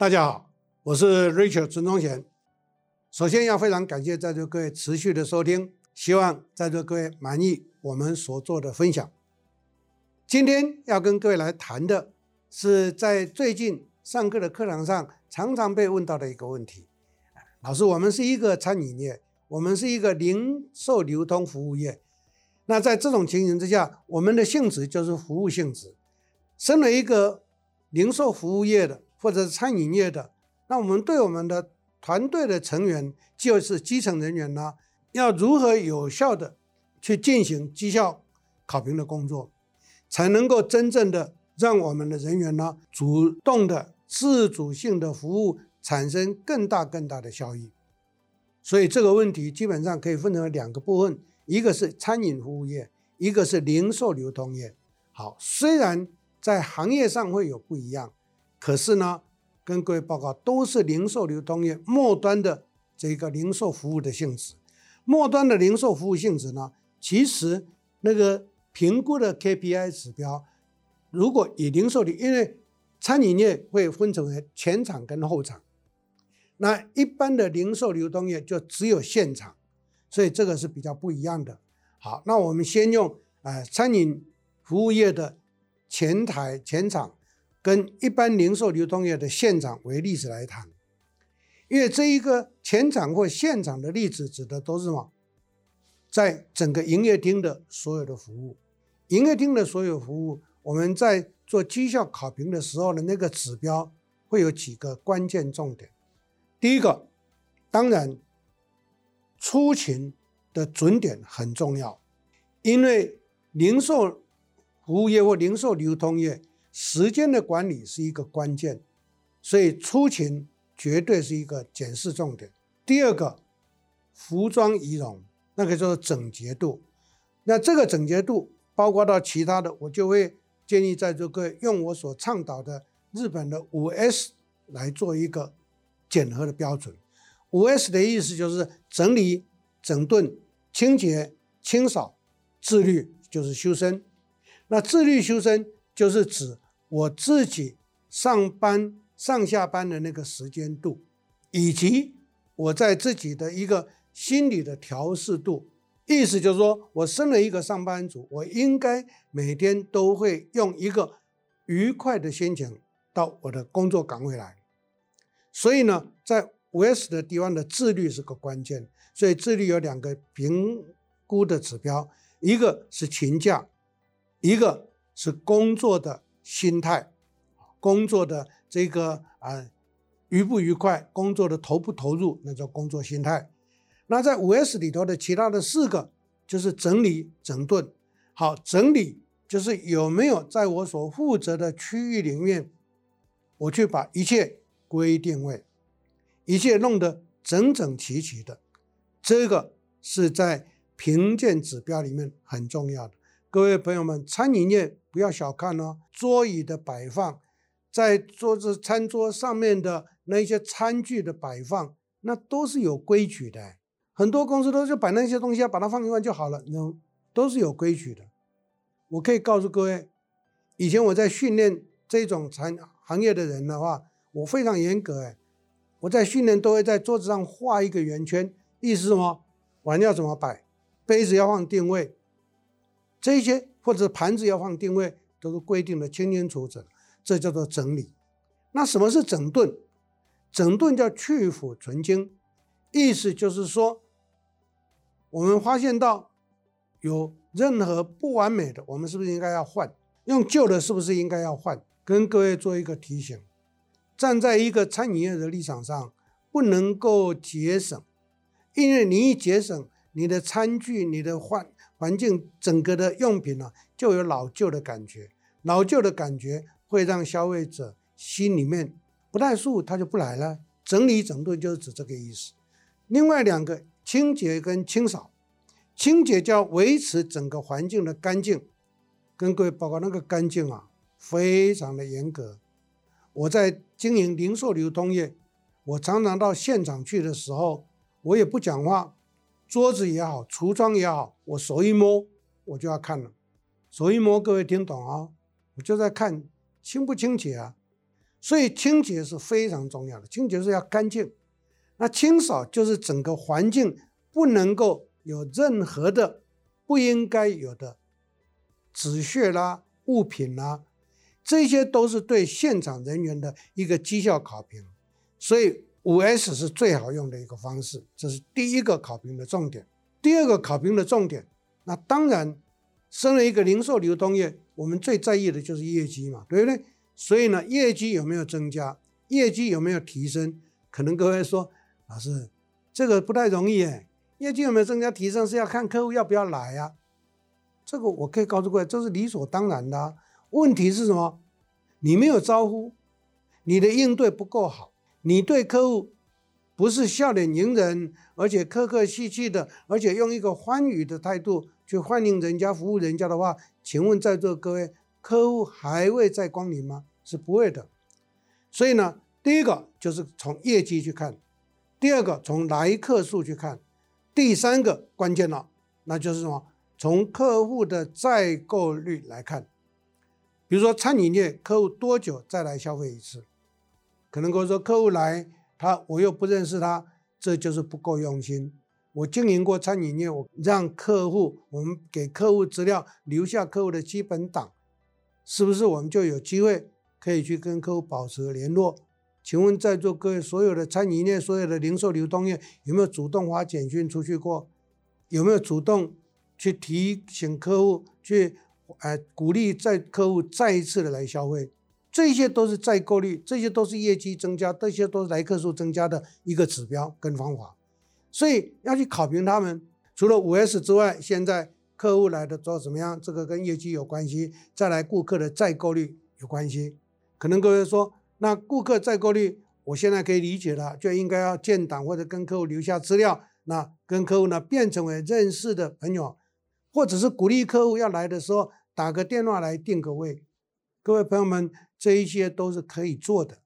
大家好，我是 Richard 陈忠贤。首先要非常感谢在座各位持续的收听，希望在座各位满意我们所做的分享。今天要跟各位来谈的是在最近上课的课堂上常常被问到的一个问题。老师，我们是一个餐饮业，我们是一个零售流通服务业。那在这种情形之下，我们的性质就是服务性质。身为一个零售服务业的，或者是餐饮业的，那我们对我们的团队的成员，就是基层人员呢，要如何有效的去进行绩效考评的工作，才能够真正的让我们的人员呢，主动的自主性的服务，产生更大更大的效益。所以这个问题基本上可以分成两个部分，一个是餐饮服务业，一个是零售流通业。好，虽然在行业上会有不一样。可是呢，跟各位报告，都是零售流通业末端的这个零售服务的性质。末端的零售服务性质呢，其实那个评估的 KPI 指标，如果以零售的，因为餐饮业会分成为前场跟后场，那一般的零售流通业就只有现场，所以这个是比较不一样的。好，那我们先用呃餐饮服务业的前台前场。跟一般零售流通业的县长为例子来谈，因为这一个前场或现场的例子指的都是什么？在整个营业厅的所有的服务，营业厅的所有服务，我们在做绩效考评的时候的那个指标会有几个关键重点。第一个，当然出勤的准点很重要，因为零售服务业或零售流通业。时间的管理是一个关键，所以出勤绝对是一个检视重点。第二个，服装仪容，那个叫做整洁度。那这个整洁度包括到其他的，我就会建议在座各位用我所倡导的日本的五 S 来做一个检核的标准。五 S 的意思就是整理、整顿、清洁、清扫、自律，就是修身。那自律修身。就是指我自己上班上下班的那个时间度，以及我在自己的一个心理的调试度。意思就是说，我身为一个上班族，我应该每天都会用一个愉快的心情到我的工作岗位来。所以呢，在五 S 的地方的自律是个关键。所以自律有两个评估的指标，一个是勤假，一个。是工作的心态，工作的这个啊、愉不愉快，工作的投不投入，那叫工作心态。那在五 S 里头的其他的四个就是整理整顿。好，整理就是有没有在我所负责的区域里面，我去把一切归定位，一切弄得整整齐齐的，这个是在评鉴指标里面很重要的。各位朋友们，餐饮业不要小看哦，桌椅的摆放，在桌子餐桌上面的那些餐具的摆放，那都是有规矩的。很多公司都是摆那些东西，要把它放一放就好了，那都是有规矩的。我可以告诉各位，以前我在训练这种餐行业的人的话，我非常严格哎，我在训练都会在桌子上画一个圆圈，意思是什么？碗要怎么摆，杯子要放定位。这些或者盘子要放定位，都是规定的清清楚楚，这叫做整理。那什么是整顿？整顿叫去腐存精，意思就是说，我们发现到有任何不完美的，我们是不是应该要换？用旧的是不是应该要换？跟各位做一个提醒，站在一个餐饮业的立场上，不能够节省，因为你一节省，你的餐具，你的换。环境整个的用品呢、就有老旧的感觉，老旧的感觉会让消费者心里面不太舒服，他就不来了。整理整顿就是指这个意思。另外两个清洁跟清扫，清洁叫维持整个环境的干净，跟各位报告那个干净啊，非常的严格。我在经营零售流通业，我常常到现场去的时候，我也不讲话。桌子也好，橱窗也好，我手一摸，我就要看了。手一摸，各位听懂啊？我就在看清不清洁啊。所以清洁是非常重要的，清洁是要干净。那清扫就是整个环境不能够有任何的不应该有的纸屑啦、物品啦，这些都是对现场人员的一个绩效考评。所以五 S 是最好用的一个方式，这是第一个考评的重点。第二个考评的重点，那当然，身为一个零售流通业，我们最在意的就是业绩嘛，对不对？所以呢，业绩有没有增加，业绩有没有提升？可能各位说，老师，这个不太容易哎。业绩有没有增加提升，是要看客户要不要来呀。这个我可以告诉各位，这是理所当然的。问题是什么？你没有招呼，你的应对不够好，你对客户不是笑脸迎人，而且客客气气的，而且用一个欢愉的态度去欢迎人家、服务人家的话，请问在座各位，客户还会再光临吗？是不会的。所以呢，第一个就是从业绩去看，第二个从来客数去看，第三个关键了，那就是什么？从客户的再购率来看。比如说餐饮业，客户多久再来消费一次？可能跟我说客户来，他我又不认识他，这就是不够用心。我经营过餐饮业，我让客户，我们给客户资料，留下客户的基本档。是不是我们就有机会可以去跟客户保持联络？请问在座各位，所有的餐饮业、所有的零售流通业，有没有主动发简讯出去过？有没有主动去提醒客户，去呃鼓励在客户再一次的来消费？这些都是再购率，这些都是业绩增加，这些都是来客数增加的一个指标跟方法。所以要去考评他们，除了五 S 之外，现在。客户来的做怎么样？这个跟业绩有关系。再来，顾客的再购率有关系。可能各位说，那顾客再购率，我现在可以理解了，就应该要建档或者跟客户留下资料，那跟客户呢变成为认识的朋友，或者是鼓励客户要来的时候打个电话来订个位。各位朋友们，这一些都是可以做的。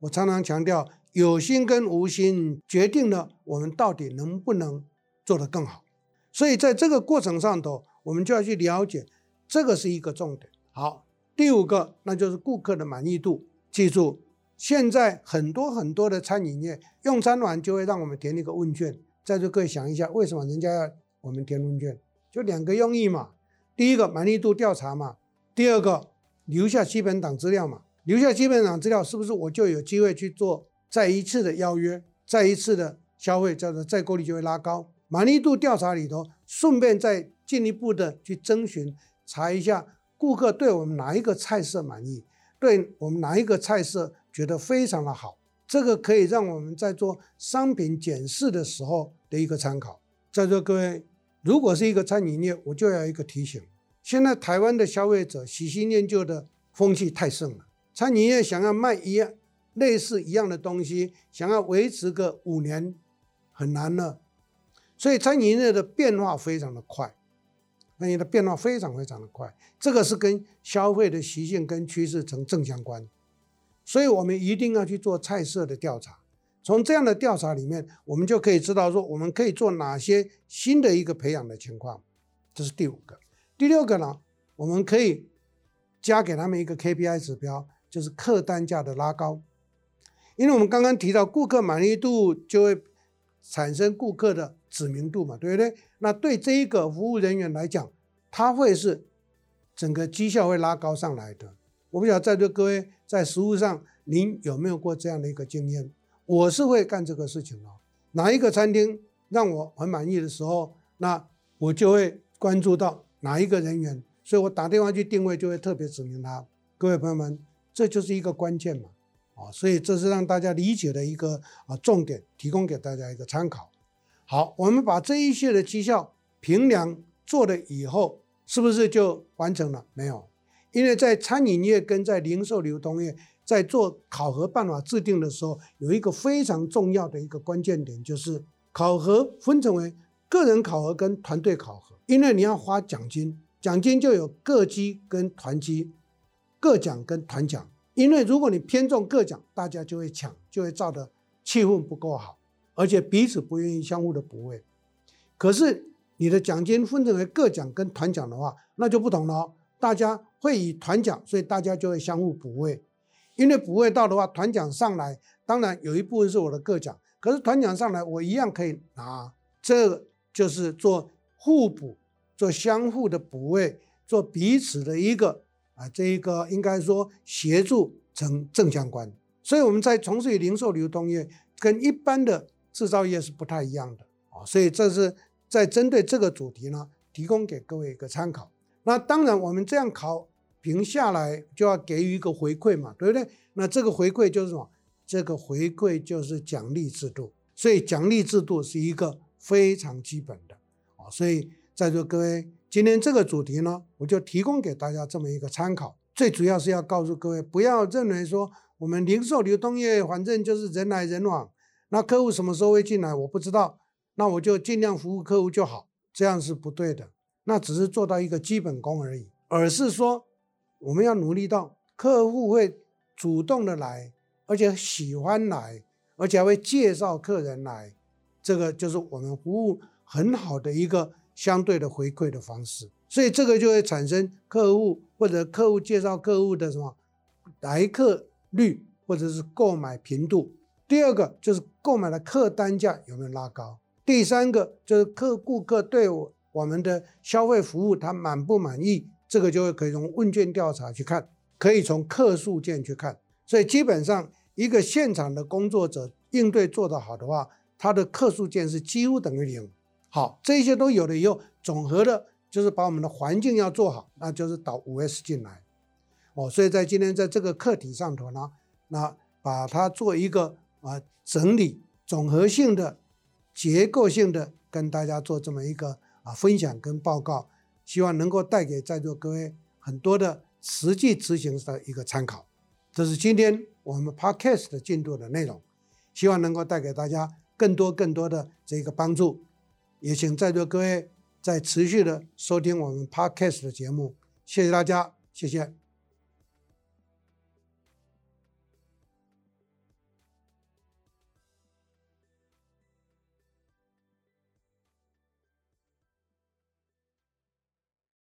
我常常强调，有心跟无心决定了我们到底能不能做得更好。所以在这个过程上头，我们就要去了解，这个是一个重点。好，第五个那就是顾客的满意度。记住，现在很多很多的餐饮业用餐完就会让我们填一个问卷，在座各位想一下，为什么人家要我们填问卷？就两个用意嘛。第一个满意度调查嘛，第二个留下基本档资料嘛。留下基本档资料，是不是我就有机会去做再一次的邀约，再一次的消费，叫做再购率就会拉高。满意度调查里头，顺便再进一步的去征询查一下顾客对我们哪一个菜色满意，对我们哪一个菜色觉得非常的好，这个可以让我们在做商品检视的时候的一个参考。在座各位，如果是一个餐饮业，我就要一个提醒：现在台湾的消费者喜新厌旧的风气太盛了，餐饮业想要卖一样类似一样的东西，想要维持个五年很难了。所以餐饮业的变化非常的快，餐饮的变化非常非常的快，这个是跟消费的习性跟趋势成正相关，所以我们一定要去做菜色的调查。从这样的调查里面，我们就可以知道说，我们可以做哪些新的一个培养的情况。这是第五个，第六个呢，我们可以加给他们一个 KPI 指标，就是客单价的拉高，因为我们刚刚提到顾客满意度就会产生顾客的。知名度嘛，对不对？那对这一个服务人员来讲，他会是整个绩效会拉高上来的。我不晓得在座各位在实务上，您有没有过这样的一个经验？我是会干这个事情哦。哪一个餐厅让我很满意的时候，那我就会关注到哪一个人员，所以我打电话去定位，就会特别指明他。各位朋友们，这就是一个关键嘛，啊，所以这是让大家理解的一个啊重点，提供给大家一个参考。好，我们把这一切的绩效评量做了以后，是不是就完成了？没有，因为在餐饮业跟在零售流通业在做考核办法制定的时候，有一个非常重要的一个关键点，就是考核分成为个人考核跟团队考核。因为你要发奖金，奖金就有个绩跟团绩，个奖跟团奖。因为如果你偏重个奖，大家就会抢，就会造的气氛不够好。而且彼此不愿意相互的补位，可是你的奖金分成为个奖跟团奖的话，那就不同了。大家会以团奖，所以大家就会相互补位。因为补位到的话，团奖上来，当然有一部分是我的个奖，可是团奖上来我一样可以拿，这就是做互补，做相互的补位，做彼此的一个啊，这一个应该说协助成正相关。所以我们在从事于零售流通业，跟一般的制造业是不太一样的啊，所以这是在针对这个主题呢，提供给各位一个参考。那当然，我们这样考评下来，就要给予一个回馈嘛，对不对？那这个回馈就是什么？这个回馈就是奖励制度。所以奖励制度是一个非常基本的啊。所以在座各位，今天这个主题呢，我就提供给大家这么一个参考。最主要是要告诉各位，不要认为说。我们零售流通业，反正就是人来人往，那客户什么时候会进来，我不知道，那我就尽量服务客户就好，这样是不对的，那只是做到一个基本功而已，而是说我们要努力到客户会主动的来，而且喜欢来，而且还会介绍客人来，这个就是我们服务很好的一个相对的回馈的方式，所以这个就会产生客户或者客户介绍客户的什么来客。率或者是购买频度，第二个就是购买的客单价有没有拉高，第三个就是客顾客对我我们的消费服务他满不满意，这个就会可以从问卷调查去看，可以从客诉件去看，所以基本上一个现场的工作者应对做得好的话，他的客诉件是几乎等于零。好，这些都有了以后，总和的就是把我们的环境要做好，那就是导五 S 进来。哦，所以在今天在这个课题上头呢，那把它做一个啊整理、总合性的、结构性的跟大家做这么一个啊分享跟报告，希望能够带给在座各位很多的实际执行的一个参考。这是今天我们 Podcast 的进度的内容，希望能够带给大家更多更多的这个帮助。也请在座各位再持续的收听我们 Podcast 的节目，谢谢大家，谢谢。